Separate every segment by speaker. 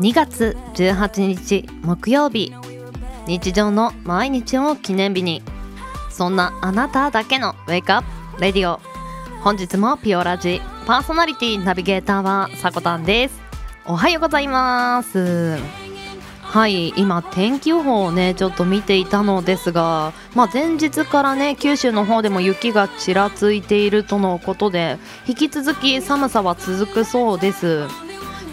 Speaker 1: 2月18日木曜日。日常の毎日を記念日に。そんなあなただけのウェイクアップレディオ。本日もピオラジ。パーソナリティナビゲーターはさこたんです。おはようございます。はい今天気予報をねちょっと見ていたのですが、まあ、前日からね九州の方でも雪がちらついているとのことで引き続き寒さは続くそうです。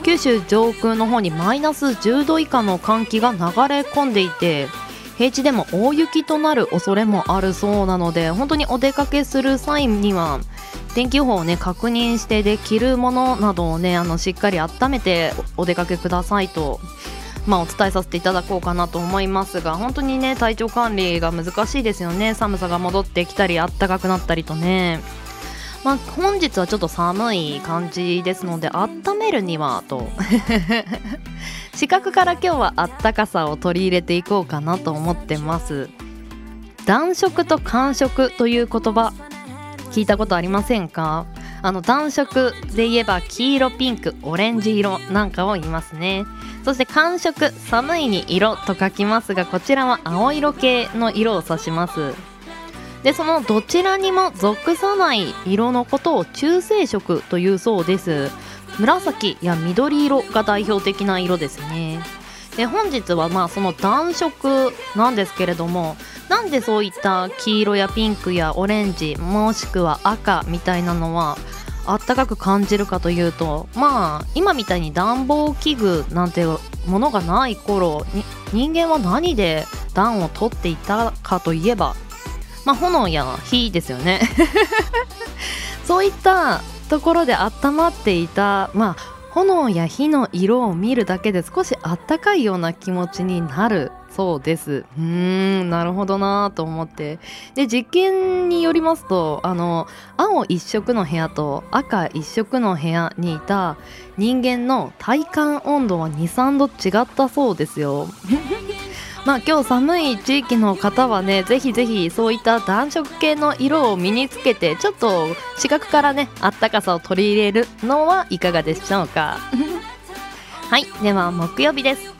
Speaker 1: 九州上空の方にマイナス10度以下の寒気が流れ込んでいて平地でも大雪となる恐れもあるそうなので本当にお出かけする際には天気予報をね確認してで着るものなどをねあのしっかり温めてお出かけくださいと。まあ、お伝えさせていただこうかなと思いますが本当にね体調管理が難しいですよね。寒さが戻ってきたり暖かくなったりとね。まあ、本日はちょっと寒い感じですので温めるにはと。視覚から今日はあったかさを取り入れていこうかなと思ってます。暖色と寒色という言葉聞いたことありませんか？あの暖色で言えば黄色ピンクオレンジ色なんかを言いますね。そして寒色寒いに色と書きますがこちらは青色系の色を指します。でそのどちらにも属さない色のことを中性色というそうです。紫や緑色が代表的な色ですね。で本日はまあその暖色なんですけれどもなんでそういった黄色やピンクやオレンジもしくは赤みたいなのはあったかく感じるかというとまあ今みたいに暖房器具なんてものがない頃に人間は何で暖を取っていたかといえばまあ炎や火ですよね。そういったところで温まっていたまあ炎や火の色を見るだけで少しあったかいような気持ちになるそうです。うーんなるほどなと思って。で実験によりますとあの青一色の部屋と赤一色の部屋にいた人間の体感温度は23度違ったそうですよ。まあ今日寒い地域の方はねぜひぜひそういった暖色系の色を身につけてちょっと視覚からねあったかさを取り入れるのはいかがでしょうか。はい。では木曜日です。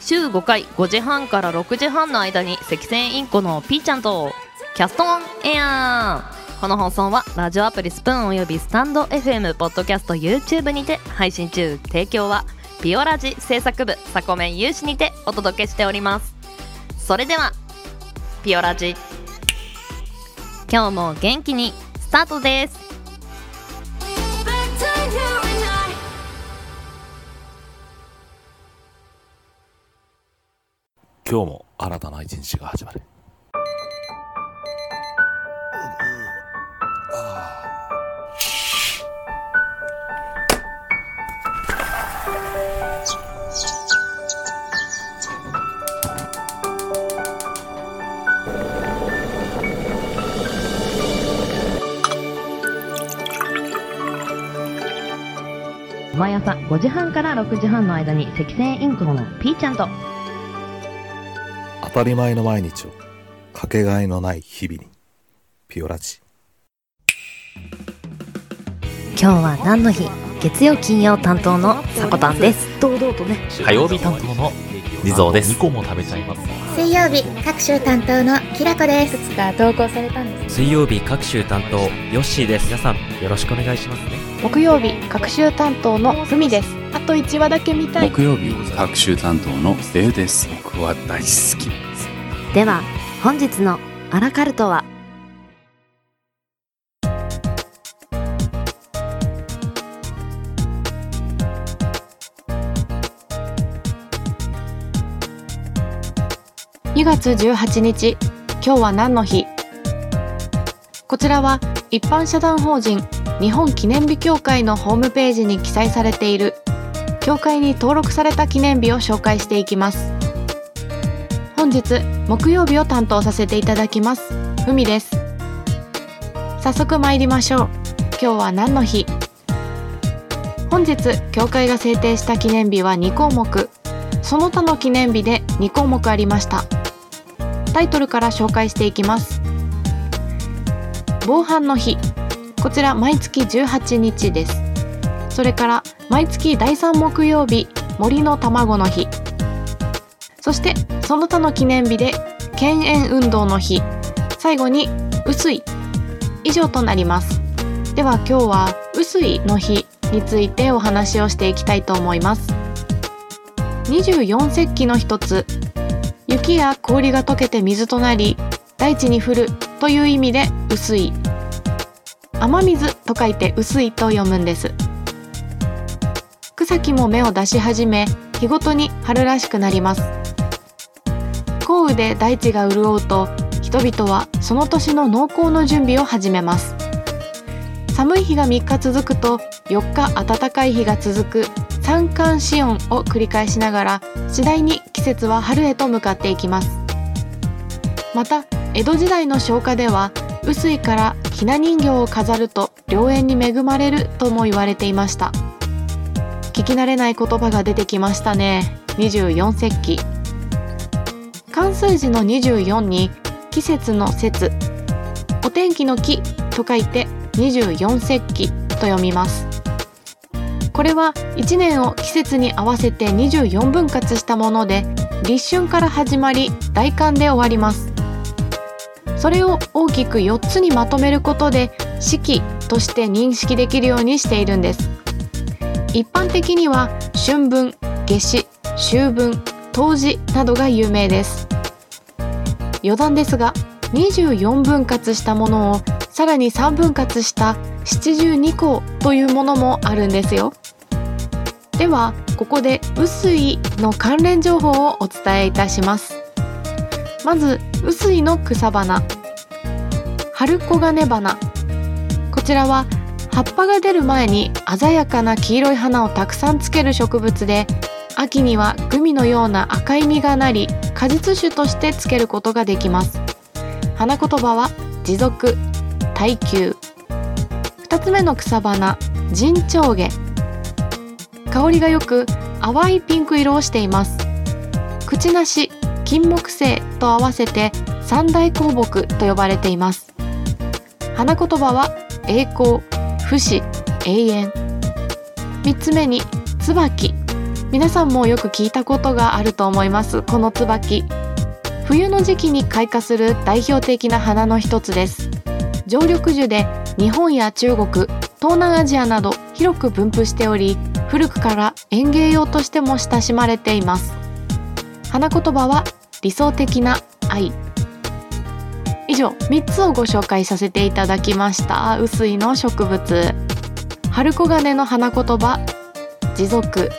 Speaker 1: 週5回5時半から6時半の間に赤線インコのピーちゃんとキャストオンエア。ーこの放送はラジオアプリスプーンおよびスタンド FM ポッドキャスト YouTube にて配信中。提供はピオラジ制作部サコメン有志にてお届けしております。それではピオラジ。今日も元気にスタートです。
Speaker 2: 今日も新たな一日が始まる。
Speaker 1: 毎朝5時半から6時半の間に赤線インコのピーちゃんと。
Speaker 2: 当たり前の毎日をかけがえのない日々にピオラジ。
Speaker 1: 今日は何の日？月曜金曜担当のさこたんです。堂々とね。
Speaker 3: 火曜日担当の地蔵です。2個も食べちゃいます。
Speaker 4: 水曜日各週担当のきらこです。
Speaker 5: つか投稿されたんです。
Speaker 3: 水曜日各週担当ヨッシーです。皆さんよろしくお願いしますね。
Speaker 5: 木曜日各週担当のふみです。あと1話だけ見たい。
Speaker 6: 木曜日各週担当のデウです。僕は大好きです。
Speaker 1: では本日のアラカルトは
Speaker 5: 月18日今日は何の日？こちらは一般社団法人日本記念日協会のホームページに記載されている協会に登録された記念日を紹介していきます。本日木曜日を担当させていただきますふみです。早速参りましょう。今日は何の日？本日協会が制定した記念日は2項目。その他の記念日で2項目ありました。タイトルから紹介していきます。防犯の日。こちら毎月18日です。それから毎月第3木曜日森の卵の日。そしてその他の記念日で犬猿運動の日。最後に薄い以上となります。では今日は薄いの日についてお話をしていきたいと思います。24節気の一つ。雪や氷が溶けて水となり大地に降るという意味で薄い。雨水と書いて薄いと読むんです。草木も芽を出し始め日ごとに春らしくなります。降雨で大地が潤うと人々はその年の農耕の準備を始めます。寒い日が3日続くと4日暖かい日が続く。三寒四温を繰り返しながら次第に節は春へと向かっていきます。また江戸時代の消化では臼井からひな人形を飾ると良縁に恵まれるとも言われていました。聞き慣れない言葉が出てきましたね。24節気。漢数字の24に季節の節。お天気の気と書いて24節気と読みます。これは1年を季節に合わせて24分割したもので立春から始まり大寒で終わります。それを大きく4つにまとめることで四季として認識できるようにしているんです。一般的には春分夏至秋分冬至などが有名です。余談ですが24分割したものをさらに3分割した七十二項というものもあるんですよ。ではここで薄いの関連情報をお伝えいたします。まず薄いの草花。春黄金花。こちらは葉っぱが出る前に鮮やかな黄色い花をたくさんつける植物で秋にはグミのような赤い実がなり果実酒としてつけることができます。花言葉は持続耐久。2つ目の草花陣長下香りがよく淡いピンク色をしています。口なし金木犀と合わせて三大香木と呼ばれています。花言葉は栄光不死永遠。三つ目に椿。皆さんもよく聞いたことがあると思います。この椿。冬の時期に開花する代表的な花の一つです。常緑樹で日本や中国東南アジアなど広く分布しており古くから園芸用としても親しまれています。花言葉は理想的な愛。以上3つをご紹介させていただきました。薄いの植物。春黄金の花言葉。持続。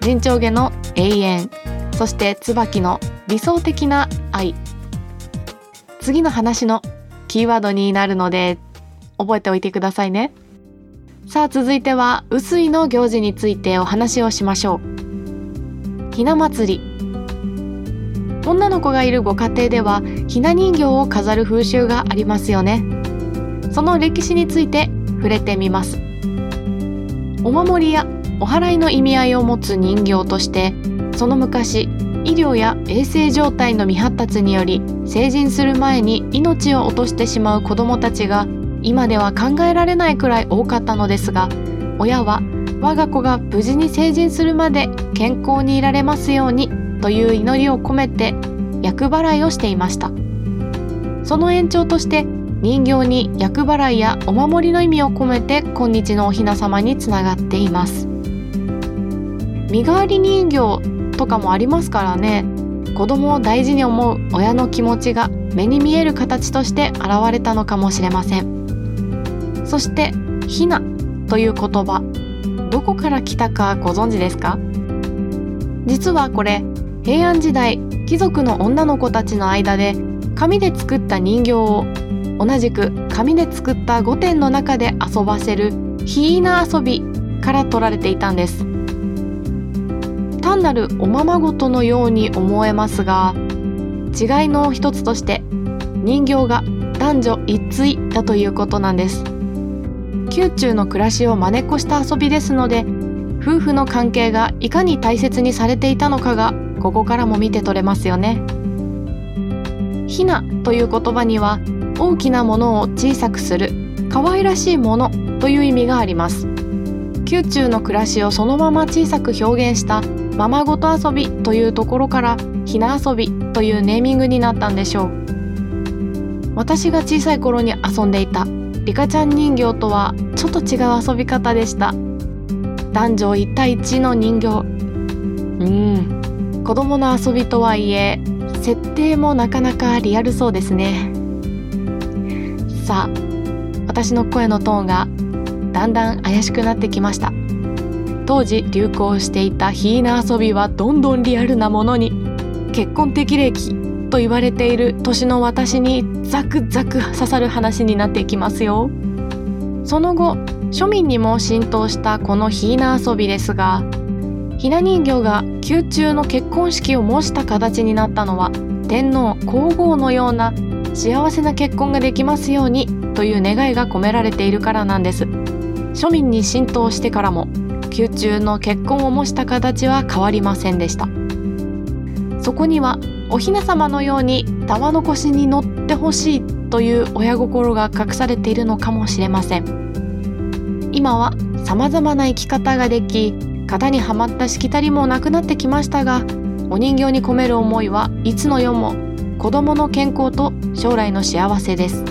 Speaker 5: 陣長下の永遠。そして椿の理想的な愛。次の話のキーワードになるので覚えておいてくださいね。さあ続いては薄いの行事についてお話をしましょう。ひな祭り。女の子がいるご家庭ではひな人形を飾る風習がありますよね。その歴史について触れてみます。お守りやお祓いの意味合いを持つ人形としてその昔医療や衛生状態の未発達により成人する前に命を落としてしまう子どもたちが今では考えられないくらい多かったのですが親は我が子が無事に成人するまで健康にいられますようにという祈りを込めて厄払いをしていました。その延長として人形に厄払いやお守りの意味を込めて今日のお雛様につながっています。身代わり人形とかもありますからね。子供を大事に思う親の気持ちが目に見える形として現れたのかもしれません。そして「ひな」という言葉。どこから来たかご存知ですか？実はこれ平安時代貴族の女の子たちの間で紙で作った人形を同じく紙で作った御殿の中で遊ばせるひいな遊びから取られていたんです。単なるおままごとのように思えますが違いの一つとして人形が男女一対だということなんです。宮中の暮らしを真似っこした遊びですので夫婦の関係がいかに大切にされていたのかがここからも見て取れますよね。ひなという言葉には大きなものを小さくする可愛らしいものという意味があります宮中の暮らしをそのまま小さく表現したままごと遊びというところからひな遊びというネーミングになったんでしょう私が小さい頃に遊んでいたリカちゃん人形とはちょっと違う遊び方でした。男女1対1の人形。うん。子供の遊びとはいえ設定もなかなかリアルそうですね。さあ私の声のトーンがだんだん怪しくなってきました。当時流行していたヒーナ遊びはどんどんリアルなものに。結婚適齢期と言われている年の私にザクザク刺さる話になっていきますよ。その後庶民にも浸透したこのヒーナ遊びですがひな人形が宮中の結婚式を模した形になったのは天皇皇后のような幸せな結婚ができますようにという願いが込められているからなんです。庶民に浸透してからも宮中の結婚を模した形は変わりませんでした。そこにはお雛様のように玉の腰に乗ってほしいという親心が隠されているのかもしれません。今は様々な生き方ができ型にはまったしきたりもなくなってきましたがお人形に込める思いはいつの世も子供の健康と将来の幸せです。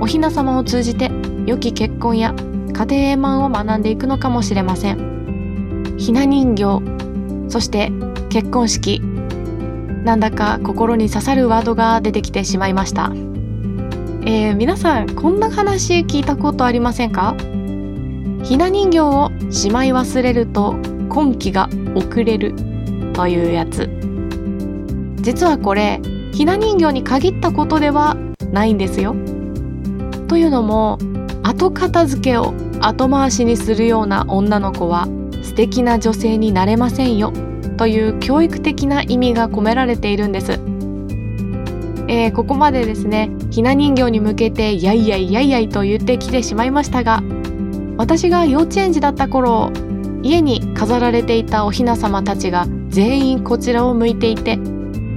Speaker 5: お雛様を通じて良き結婚や家庭円満を学んでいくのかもしれません。ひな人形そして結婚式なんだか心に刺さるワードが出てきてしまいました。えー、皆さんこんな話聞いたことありませんか？ひな人形をしまい忘れると今期が遅れるというやつ。実はこれひな人形に限ったことではないんですよ。というのも後片付けを後回しにするような女の子は素敵な女性になれませんよ。という教育的な意味が込められているんです。えー、ここまでですねひな人形に向けてやいやいやいやいと言ってきてしまいましたが私が幼稚園児だった頃家に飾られていたお雛様たちが全員こちらを向いていて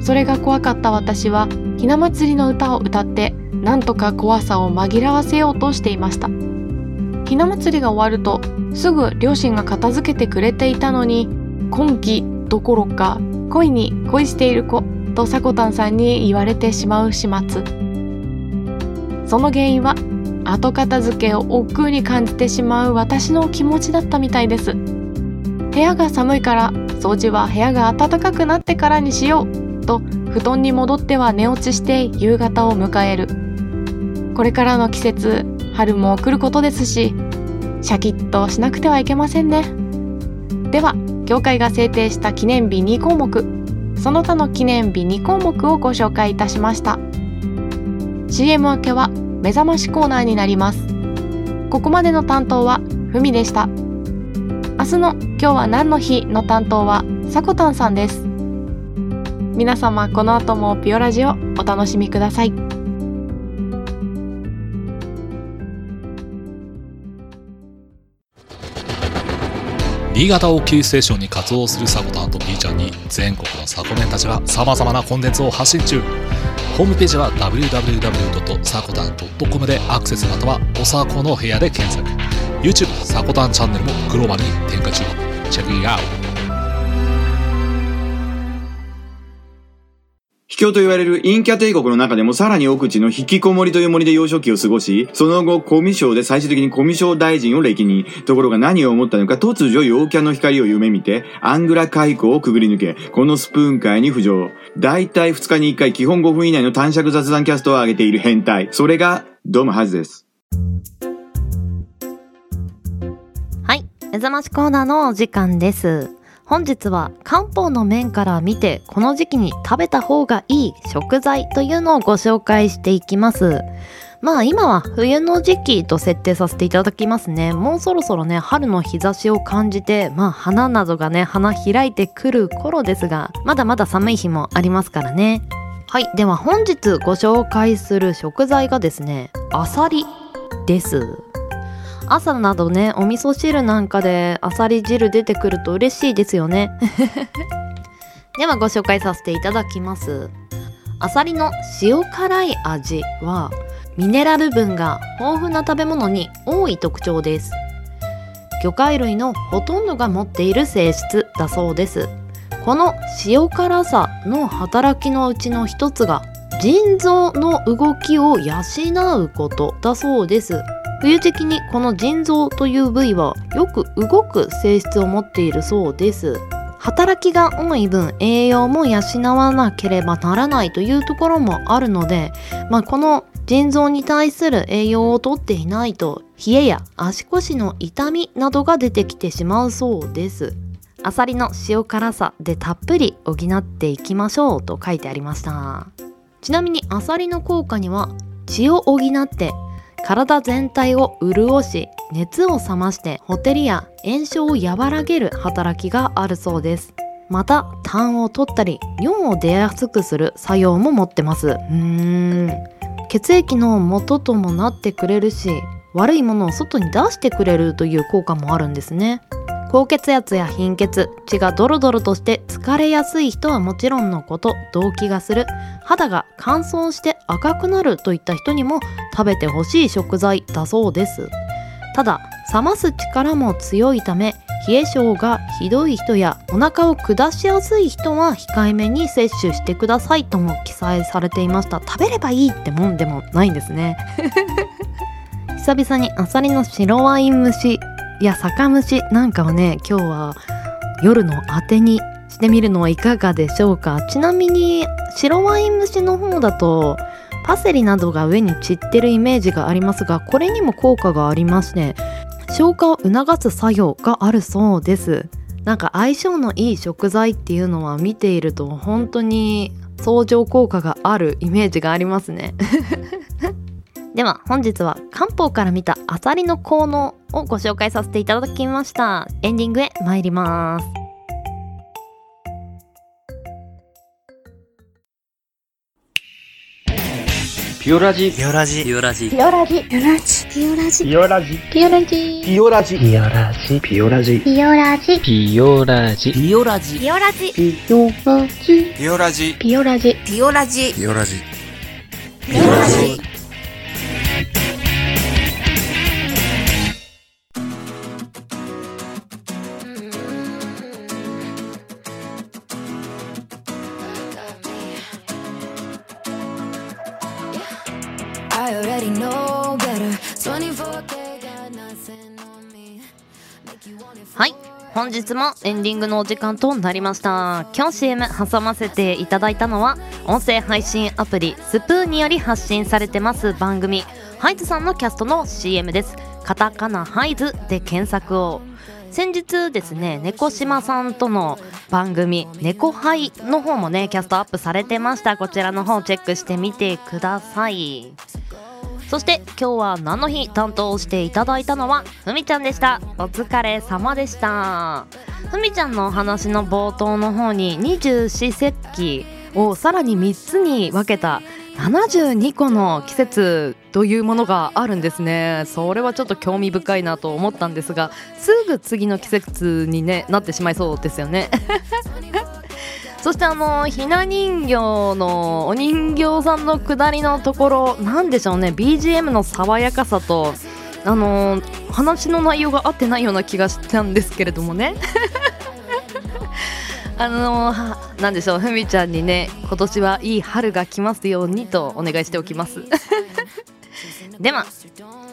Speaker 5: それが怖かった私はひな祭りの歌を歌ってなんとか怖さを紛らわせようとしていましたひな祭りが終わるとすぐ両親が片付けてくれていたのに今季どころか恋に恋している子とさこたんさんに言われてしまう始末。その原因は後片付けを億劫に感じてしまう私の気持ちだったみたいです。部屋が寒いから掃除は部屋が暖かくなってからにしようと布団に戻っては寝落ちして夕方を迎える。これからの季節春も来ることですしシャキッとしなくてはいけませんね。では協会が制定した記念日2項目。その他の記念日2項目をご紹介いたしました。CM 明けは目覚ましコーナーになります。ここまでの担当はふみでした。明日の今日は何の日の担当はさこたんさんです。皆様この後もピオラジオお楽しみください。
Speaker 2: 新潟をキーステーションに活動するサコタンと B ちゃんに全国のサコメンたちが様々なコンテンツを発信中。ホームページは www.sakotan.com でアクセスまたはおさこの部屋で検索。YouTube サコタンチャンネルもグローバルに展開中。チェックインアウト。
Speaker 7: 境と言われるインキャ帝国の中でもさらに奥地の引きこもりという森で幼少期を過ごし、その後、コミショで最終的にコミショ大臣を歴に、ところが何を思ったのか突如陽キャの光を夢見て、アングラ海溝をくぐり抜け、このスプーン界に浮上。だいたい2日に1回基本5分以内の短尺雑談キャストを上げている変態。それが、ドムハズです。
Speaker 1: はい、目覚ましコーナーのお時間です。本日は漢方の面から見てこの時期に食べた方がいい食材というのをご紹介していきます。まあ今は冬の時期と設定させていただきますね。もうそろそろね、春の日差しを感じて、まあ花などがね、花開いてくる頃ですが、まだまだ寒い日もありますからね。はい、では本日ご紹介する食材がですね、アサリです。朝などねお味噌汁なんかであさり汁出てくると嬉しいですよね。ではご紹介させていただきます。あさりの塩辛い味はミネラル分が豊富な食べ物に多い特徴です。魚介類のほとんどが持っている性質だそうです。この塩辛さの働きのうちの一つが腎臓の動きを養うことだそうです。冬時期にこの腎臓という部位はよく動く性質を持っているそうです。働きが多い分栄養も養わなければならないというところもあるので、まあ、この腎臓に対する栄養をとっていないと冷えや足腰の痛みなどが出てきてしまうそうです。アサリの塩辛さでたっぷり補っていきましょうと書いてありました。ちなみにアサリの効果には血を補って体全体を潤し熱を冷ましてほてりや炎症を和らげる働きがあるそうです。また痰を取ったり尿を出やすくする作用も持ってます。うーん。血液の元ともなってくれるし悪いものを外に出してくれるという効果もあるんですね。高血圧や貧血血がドロドロとして疲れやすい人はもちろんのこと動悸がする。肌が乾燥して赤くなるといった人にも食べてほしい食材だそうです。ただ冷ます力も強いため冷え性がひどい人やお腹を下しやすい人は控えめに摂取してくださいとも記載されていました。食べればいいってもんでもないんですね。久々にアサリの白ワイン蒸し。や酒蒸しなんかをね今日は夜のあてにしてみるのはいかがでしょうか？ちなみに白ワイン蒸しの方だとパセリなどが上に散ってるイメージがありますがこれにも効果がありまして消化を促す作用があるそうです。なんか相性のいい食材っていうのは見ていると本当に相乗効果があるイメージがありますね。では本日は漢方から見たアサリの効能をご紹介させていただきました。エンディングへ参ります。
Speaker 6: ピオラジ。
Speaker 3: ピオラジ。ピオラジ。
Speaker 4: ピオラジ。ピオラジ。ピオラジ。
Speaker 8: ピオラジ。
Speaker 4: ピオラジ。
Speaker 8: ピオラジ。
Speaker 6: ピオラジ。ピオラジ。
Speaker 4: ピオラジ。
Speaker 6: ピオラジ。
Speaker 3: ピオラジ。
Speaker 4: ピオラジ。
Speaker 8: ピ
Speaker 4: ピオラジ
Speaker 8: ピオラジ。
Speaker 4: ピオラジ。
Speaker 9: ピオラジ。
Speaker 6: ピオラジ。
Speaker 9: ピオラジ
Speaker 1: 本日もエンディングのお時間となりました。今日 CM 挟ませていただいたのは音声配信アプリスプーンにより発信されてます番組ハイズさんのキャストの CM です。カタカナハイズで検索を。先日ですね猫島さんとの番組「猫ハイ」の方もねキャストアップされてました。こちらの方チェックしてみてください。そして今日は何の日担当していただいたのはふみちゃんでした。お疲れ様でした。ふみちゃんのお話の冒頭の方に二十四節気をさらに3つに分けた72個の季節というものがあるんですね。それはちょっと興味深いなと思ったんですがすぐ次の季節に、ね、なってしまいそうですよね。そしてあのひな人形のお人形さんの下りのところなんでしょうね。BGM の爽やかさとあの話の内容が合ってないような気がしたんですけれどもね。あのはなんでしょう。ふみちゃんにね今年はいい春が来ますようにとお願いしておきます。では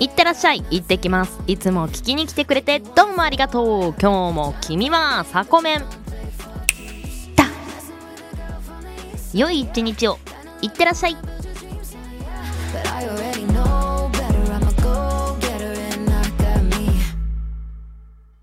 Speaker 1: いってらっしゃい。行ってきます。いつも聞きに来てくれてどうもありがとう。今日も君はサコメン。だ。良い一日を。いってらっしゃい。